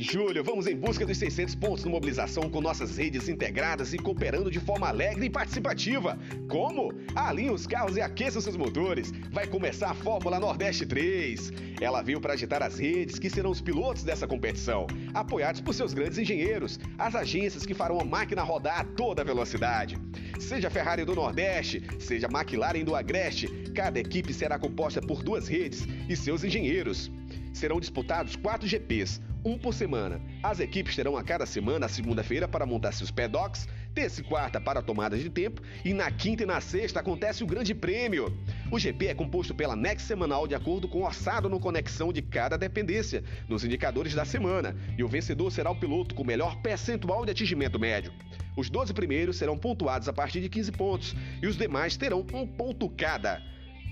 julho, vamos em busca dos 600 pontos no mobilização com nossas redes integradas e cooperando de forma alegre e participativa. Como? Alinhe os carros e aqueça seus motores. Vai começar a Fórmula Nordeste 3. Ela veio para agitar as redes que serão os pilotos dessa competição, apoiados por seus grandes engenheiros, as agências que farão a máquina rodar a toda velocidade. Seja Ferrari do Nordeste, seja McLaren do Agreste, cada equipe será composta por duas redes e seus engenheiros. Serão disputados quatro GPs, um por semana. As equipes terão a cada semana a segunda-feira para montar seus paddocks, terça e quarta para tomadas de tempo e na quinta e na sexta acontece o Grande Prêmio. O GP é composto pela NEX semanal de acordo com o orçado no conexão de cada dependência, nos indicadores da semana, e o vencedor será o piloto com melhor percentual de atingimento médio. Os 12 primeiros serão pontuados a partir de 15 pontos e os demais terão um ponto cada.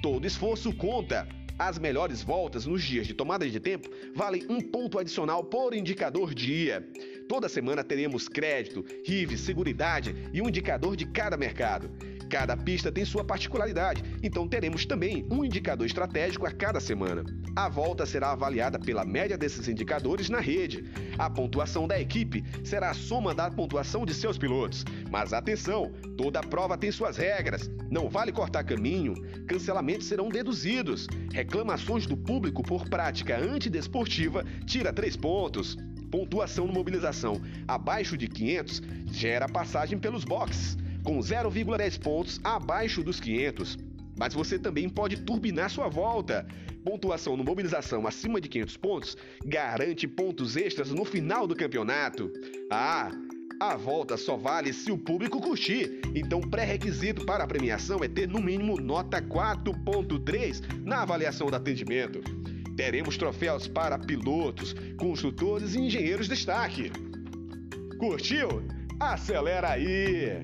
Todo esforço conta. As melhores voltas nos dias de tomada de tempo valem um ponto adicional por indicador dia. Toda semana teremos crédito, RIV, seguridade e um indicador de cada mercado. Cada pista tem sua particularidade, então teremos também um indicador estratégico a cada semana. A volta será avaliada pela média desses indicadores na rede. A pontuação da equipe será a soma da pontuação de seus pilotos. Mas atenção, toda prova tem suas regras. Não vale cortar caminho, cancelamentos serão deduzidos. Reclamações do público por prática antidesportiva tira três pontos. Pontuação no mobilização abaixo de 500 gera passagem pelos boxes com 0,10 pontos abaixo dos 500. Mas você também pode turbinar sua volta. Pontuação no mobilização acima de 500 pontos garante pontos extras no final do campeonato. Ah, a volta só vale se o público curtir. Então, pré-requisito para a premiação é ter no mínimo nota 4.3 na avaliação do atendimento. Teremos troféus para pilotos, construtores e engenheiros destaque. Curtiu? Acelera aí!